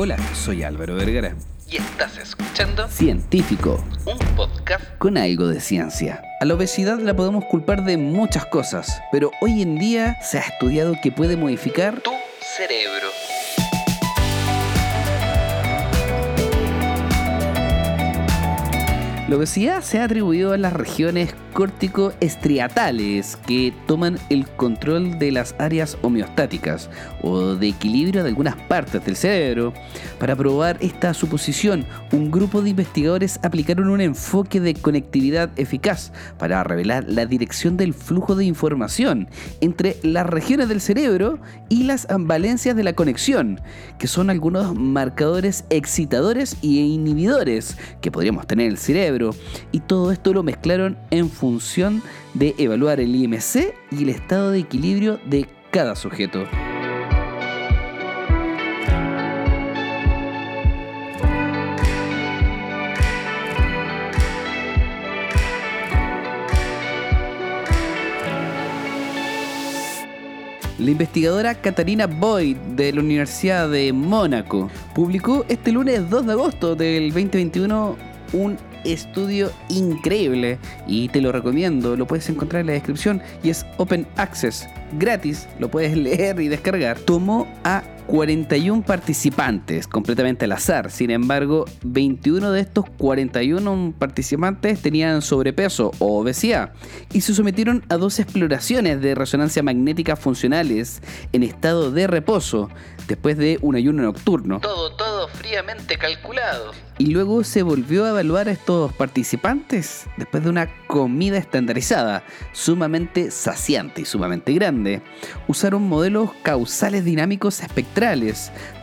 Hola, soy Álvaro Vergara. Y estás escuchando Científico, un podcast con algo de ciencia. A la obesidad la podemos culpar de muchas cosas, pero hoy en día se ha estudiado que puede modificar tu cerebro. La obesidad se ha atribuido a las regiones córtico-estriatales que toman el control de las áreas homeostáticas o de equilibrio de algunas partes del cerebro. Para probar esta suposición, un grupo de investigadores aplicaron un enfoque de conectividad eficaz para revelar la dirección del flujo de información entre las regiones del cerebro y las valencias de la conexión, que son algunos marcadores excitadores y inhibidores que podríamos tener en el cerebro. Y todo esto lo mezclaron en función de evaluar el IMC y el estado de equilibrio de cada sujeto. La investigadora Katarina Boyd de la Universidad de Mónaco publicó este lunes 2 de agosto del 2021 un estudio increíble y te lo recomiendo, lo puedes encontrar en la descripción y es Open Access, gratis, lo puedes leer y descargar. Tomó a 41 participantes, completamente al azar. Sin embargo, 21 de estos 41 participantes tenían sobrepeso o obesidad y se sometieron a dos exploraciones de resonancia magnética funcionales en estado de reposo después de un ayuno nocturno. Todo, todo fríamente calculado. Y luego se volvió a evaluar a estos participantes después de una comida estandarizada, sumamente saciante y sumamente grande. Usaron modelos causales dinámicos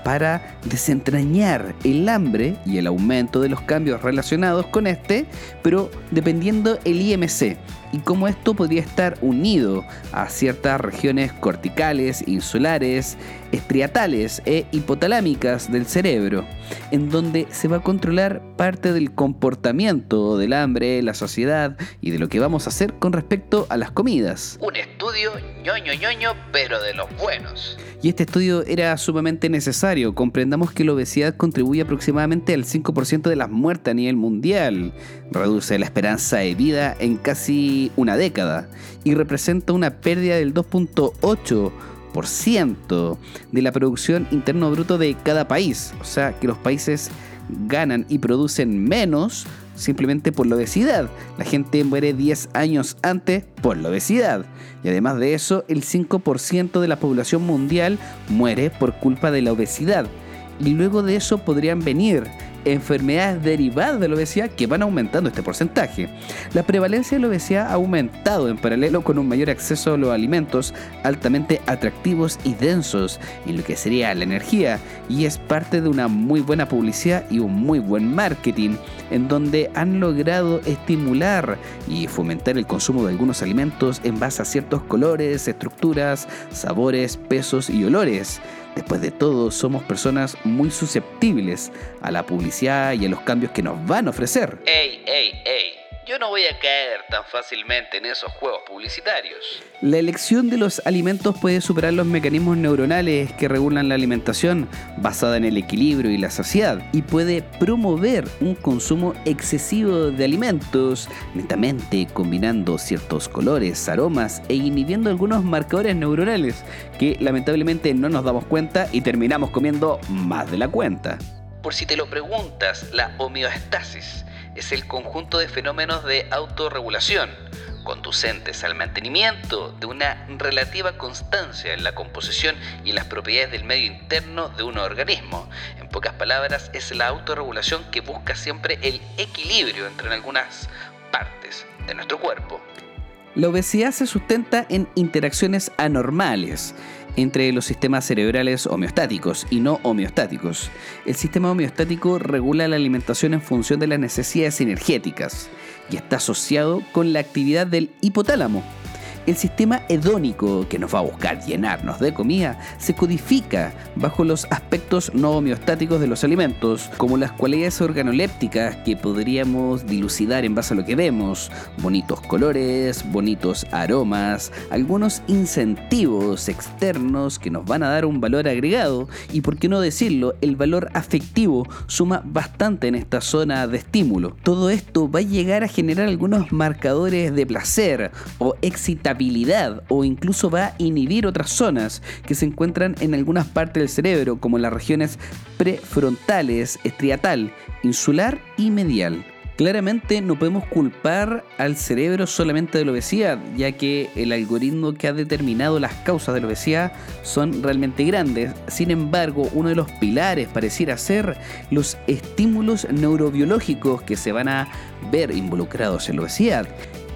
para desentrañar el hambre y el aumento de los cambios relacionados con este, pero dependiendo el IMC y cómo esto podría estar unido a ciertas regiones corticales, insulares, estriatales e hipotalámicas del cerebro, en donde se va a controlar parte del comportamiento del hambre, la sociedad y de lo que vamos a hacer con respecto a las comidas. Un estudio ñoño ñoño, pero de los buenos. Y este estudio era sumamente necesario. Comprendamos que la obesidad contribuye aproximadamente al 5% de las muertes a nivel mundial, reduce la esperanza de vida en casi una década y representa una pérdida del 2.8% de la producción interno bruto de cada país. O sea que los países ganan y producen menos simplemente por la obesidad. La gente muere 10 años antes por la obesidad. Y además de eso, el 5% de la población mundial muere por culpa de la obesidad. Y luego de eso podrían venir enfermedades derivadas de la obesidad que van aumentando este porcentaje. La prevalencia de la obesidad ha aumentado en paralelo con un mayor acceso a los alimentos altamente atractivos y densos en lo que sería la energía y es parte de una muy buena publicidad y un muy buen marketing en donde han logrado estimular y fomentar el consumo de algunos alimentos en base a ciertos colores, estructuras, sabores, pesos y olores. Después de todo, somos personas muy susceptibles a la publicidad y a los cambios que nos van a ofrecer. ¡Ey, ey, ey! Yo no voy a caer tan fácilmente en esos juegos publicitarios. La elección de los alimentos puede superar los mecanismos neuronales que regulan la alimentación basada en el equilibrio y la saciedad y puede promover un consumo excesivo de alimentos, netamente combinando ciertos colores, aromas e inhibiendo algunos marcadores neuronales que lamentablemente no nos damos cuenta y terminamos comiendo más de la cuenta. Por si te lo preguntas, la homeostasis es el conjunto de fenómenos de autorregulación conducentes al mantenimiento de una relativa constancia en la composición y en las propiedades del medio interno de un organismo. En pocas palabras, es la autorregulación que busca siempre el equilibrio entre algunas partes de nuestro cuerpo. La obesidad se sustenta en interacciones anormales entre los sistemas cerebrales homeostáticos y no homeostáticos. El sistema homeostático regula la alimentación en función de las necesidades energéticas y está asociado con la actividad del hipotálamo, El sistema hedónico que nos va a buscar llenarnos de comida se codifica bajo los aspectos no homeostáticos de los alimentos, como las cualidades organolépticas que podríamos dilucidar en base a lo que vemos, bonitos colores, bonitos aromas, algunos incentivos externos que nos van a dar un valor agregado y por qué no decirlo, el valor afectivo suma bastante en esta zona de estímulo. Todo esto va a llegar a generar algunos marcadores de placer o excitabilidad o incluso va a inhibir otras zonas que se encuentran en algunas partes del cerebro, como las regiones prefrontales, estriatal, insular y medial. Claramente no podemos culpar al cerebro solamente de la obesidad, ya que el algoritmo que ha determinado las causas de la obesidad son realmente grandes. Sin embargo, uno de los pilares pareciera ser los estímulos neurobiológicos que se van a ver involucrados en la obesidad.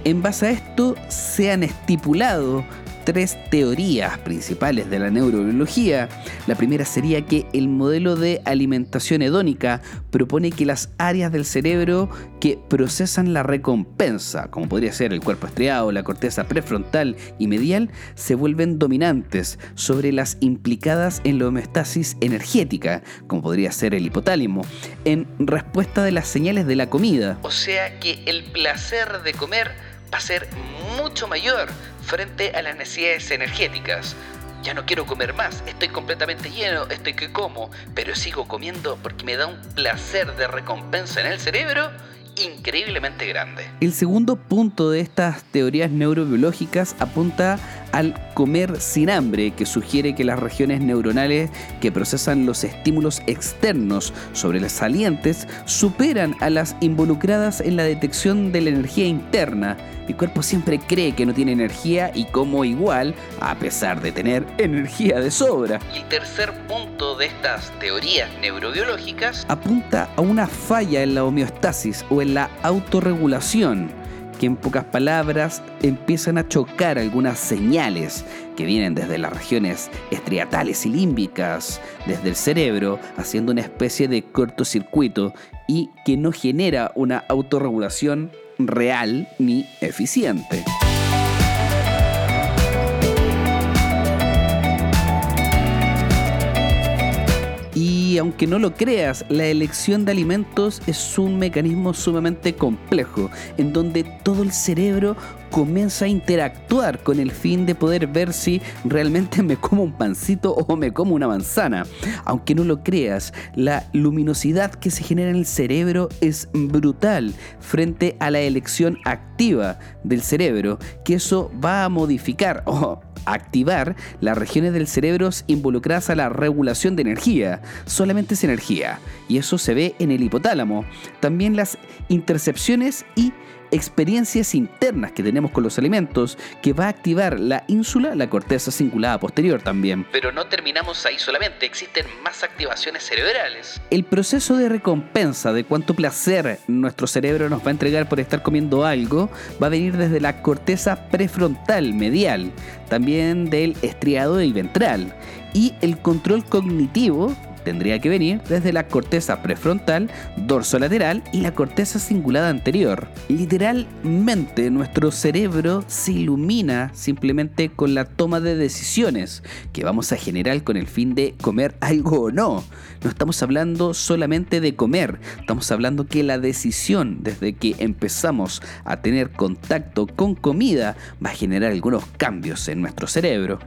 En base a esto se han estipulado tres teorías principales de la neurobiología. La primera sería que el modelo de alimentación hedónica propone que las áreas del cerebro que procesan la recompensa, como podría ser el cuerpo estriado, la corteza prefrontal y medial, se vuelven dominantes sobre las implicadas en la homeostasis energética, como podría ser el hipotálamo, en respuesta de las señales de la comida. O sea que el placer de comer va a ser mucho mayor frente a las necesidades energéticas. Ya no quiero comer más, estoy completamente lleno, estoy que como, pero sigo comiendo porque me da un placer de recompensa en el cerebro increíblemente grande. El segundo punto de estas teorías neurobiológicas apunta al comer sin hambre, que sugiere que las regiones neuronales que procesan los estímulos externos sobre las salientes superan a las involucradas en la detección de la energía interna. Mi cuerpo siempre cree que no tiene energía y como igual, a pesar de tener energía de sobra. Y el tercer punto de estas teorías neurobiológicas apunta a una falla en la homeostasis o en la autorregulación que en pocas palabras empiezan a chocar algunas señales que vienen desde las regiones estriatales y límbicas, desde el cerebro, haciendo una especie de cortocircuito y que no genera una autorregulación real ni eficiente. Aunque no lo creas, la elección de alimentos es un mecanismo sumamente complejo, en donde todo el cerebro comienza a interactuar con el fin de poder ver si realmente me como un pancito o me como una manzana. Aunque no lo creas, la luminosidad que se genera en el cerebro es brutal frente a la elección activa del cerebro, que eso va a modificar o activar las regiones del cerebro involucradas a la regulación de energía. Solamente es energía. Y eso se ve en el hipotálamo. También las intercepciones y experiencias internas que tenemos con los alimentos que va a activar la ínsula, la corteza cingulada posterior también. Pero no terminamos ahí solamente, existen más activaciones cerebrales. El proceso de recompensa de cuánto placer nuestro cerebro nos va a entregar por estar comiendo algo va a venir desde la corteza prefrontal medial, también del estriado y ventral. Y el control cognitivo tendría que venir desde la corteza prefrontal, dorso lateral y la corteza cingulada anterior. Literalmente nuestro cerebro se ilumina simplemente con la toma de decisiones que vamos a generar con el fin de comer algo o no. No estamos hablando solamente de comer, estamos hablando que la decisión desde que empezamos a tener contacto con comida va a generar algunos cambios en nuestro cerebro.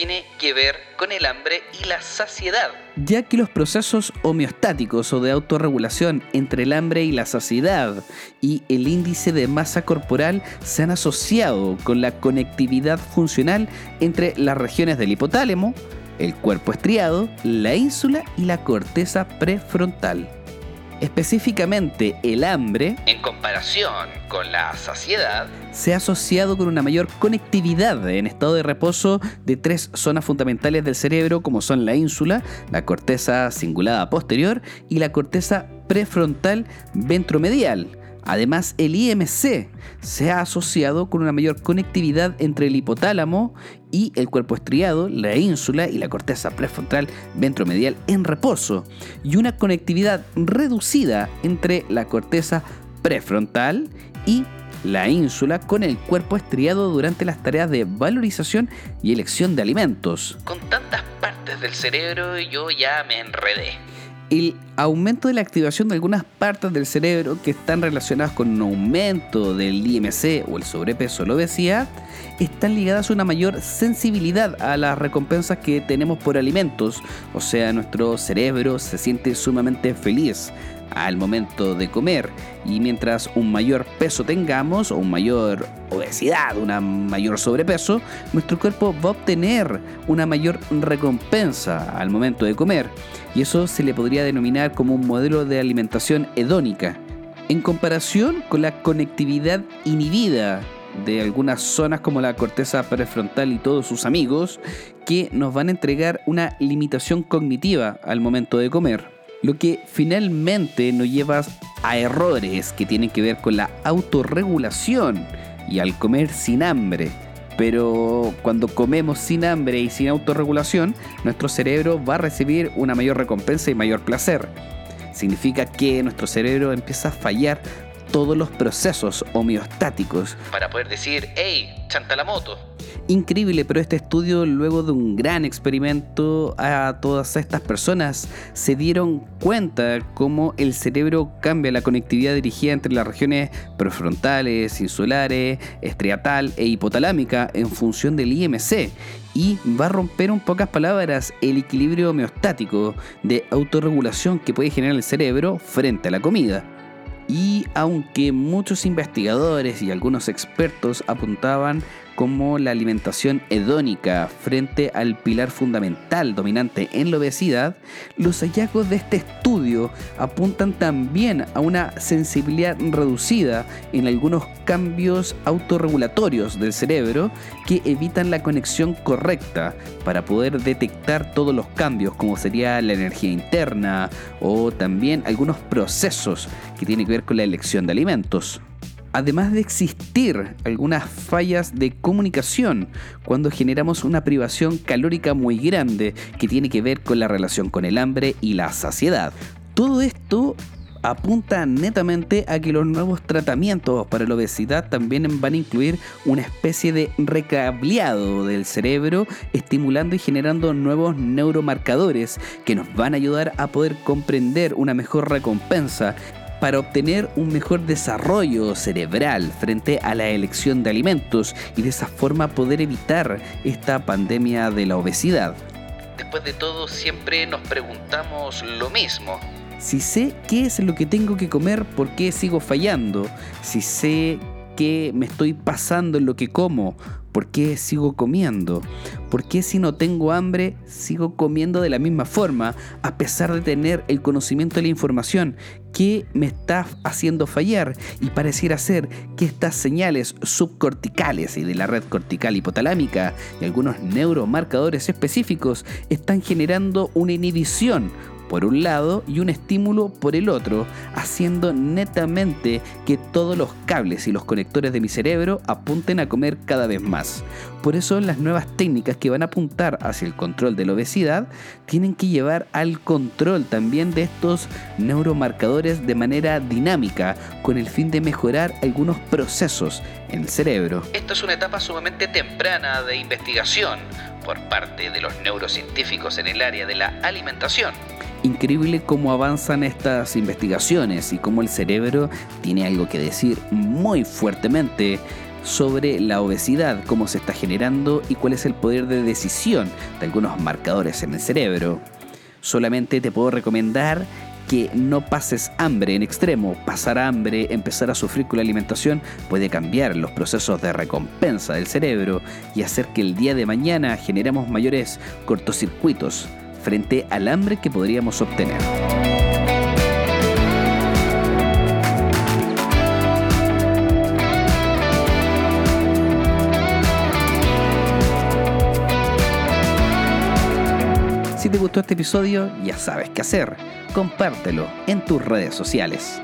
Tiene que ver con el hambre y la saciedad. Ya que los procesos homeostáticos o de autorregulación entre el hambre y la saciedad y el índice de masa corporal se han asociado con la conectividad funcional entre las regiones del hipotálamo, el cuerpo estriado, la ínsula y la corteza prefrontal. Específicamente el hambre, en comparación con la saciedad, se ha asociado con una mayor conectividad en estado de reposo de tres zonas fundamentales del cerebro como son la ínsula, la corteza cingulada posterior y la corteza prefrontal ventromedial. Además, el IMC se ha asociado con una mayor conectividad entre el hipotálamo y el cuerpo estriado, la ínsula y la corteza prefrontal ventromedial en reposo, y una conectividad reducida entre la corteza prefrontal y la ínsula con el cuerpo estriado durante las tareas de valorización y elección de alimentos. Con tantas partes del cerebro yo ya me enredé el aumento de la activación de algunas partes del cerebro que están relacionadas con un aumento del IMC o el sobrepeso o la obesidad están ligadas a una mayor sensibilidad a las recompensas que tenemos por alimentos. O sea, nuestro cerebro se siente sumamente feliz al momento de comer. Y mientras un mayor peso tengamos o un mayor obesidad, una mayor sobrepeso, nuestro cuerpo va a obtener una mayor recompensa al momento de comer. Y eso se le podría denominar como un modelo de alimentación hedónica en comparación con la conectividad inhibida de algunas zonas como la corteza prefrontal y todos sus amigos que nos van a entregar una limitación cognitiva al momento de comer lo que finalmente nos lleva a errores que tienen que ver con la autorregulación y al comer sin hambre. Pero cuando comemos sin hambre y sin autorregulación, nuestro cerebro va a recibir una mayor recompensa y mayor placer. Significa que nuestro cerebro empieza a fallar todos los procesos homeostáticos. Para poder decir, hey, chanta la moto increíble, pero este estudio, luego de un gran experimento a todas estas personas, se dieron cuenta cómo el cerebro cambia la conectividad dirigida entre las regiones prefrontales, insulares, estriatal e hipotalámica en función del IMC y va a romper en pocas palabras el equilibrio homeostático de autorregulación que puede generar el cerebro frente a la comida. Y aunque muchos investigadores y algunos expertos apuntaban como la alimentación hedónica frente al pilar fundamental dominante en la obesidad, los hallazgos de este estudio apuntan también a una sensibilidad reducida en algunos cambios autorregulatorios del cerebro que evitan la conexión correcta para poder detectar todos los cambios como sería la energía interna o también algunos procesos que tienen que ver con la elección de alimentos además de existir algunas fallas de comunicación cuando generamos una privación calórica muy grande que tiene que ver con la relación con el hambre y la saciedad. Todo esto apunta netamente a que los nuevos tratamientos para la obesidad también van a incluir una especie de recableado del cerebro, estimulando y generando nuevos neuromarcadores que nos van a ayudar a poder comprender una mejor recompensa para obtener un mejor desarrollo cerebral frente a la elección de alimentos y de esa forma poder evitar esta pandemia de la obesidad. Después de todo, siempre nos preguntamos lo mismo. Si sé qué es lo que tengo que comer, ¿por qué sigo fallando? Si sé qué me estoy pasando en lo que como, ¿Por qué sigo comiendo? ¿Por qué si no tengo hambre sigo comiendo de la misma forma a pesar de tener el conocimiento de la información? ¿Qué me está haciendo fallar? Y pareciera ser que estas señales subcorticales y de la red cortical hipotalámica y algunos neuromarcadores específicos están generando una inhibición por un lado y un estímulo por el otro, haciendo netamente que todos los cables y los conectores de mi cerebro apunten a comer cada vez más. Por eso las nuevas técnicas que van a apuntar hacia el control de la obesidad tienen que llevar al control también de estos neuromarcadores de manera dinámica con el fin de mejorar algunos procesos en el cerebro. Esto es una etapa sumamente temprana de investigación por parte de los neurocientíficos en el área de la alimentación increíble cómo avanzan estas investigaciones y cómo el cerebro tiene algo que decir muy fuertemente sobre la obesidad, cómo se está generando y cuál es el poder de decisión de algunos marcadores en el cerebro. Solamente te puedo recomendar que no pases hambre en extremo. Pasar hambre, empezar a sufrir con la alimentación puede cambiar los procesos de recompensa del cerebro y hacer que el día de mañana generemos mayores cortocircuitos frente al hambre que podríamos obtener. Si te gustó este episodio, ya sabes qué hacer. Compártelo en tus redes sociales.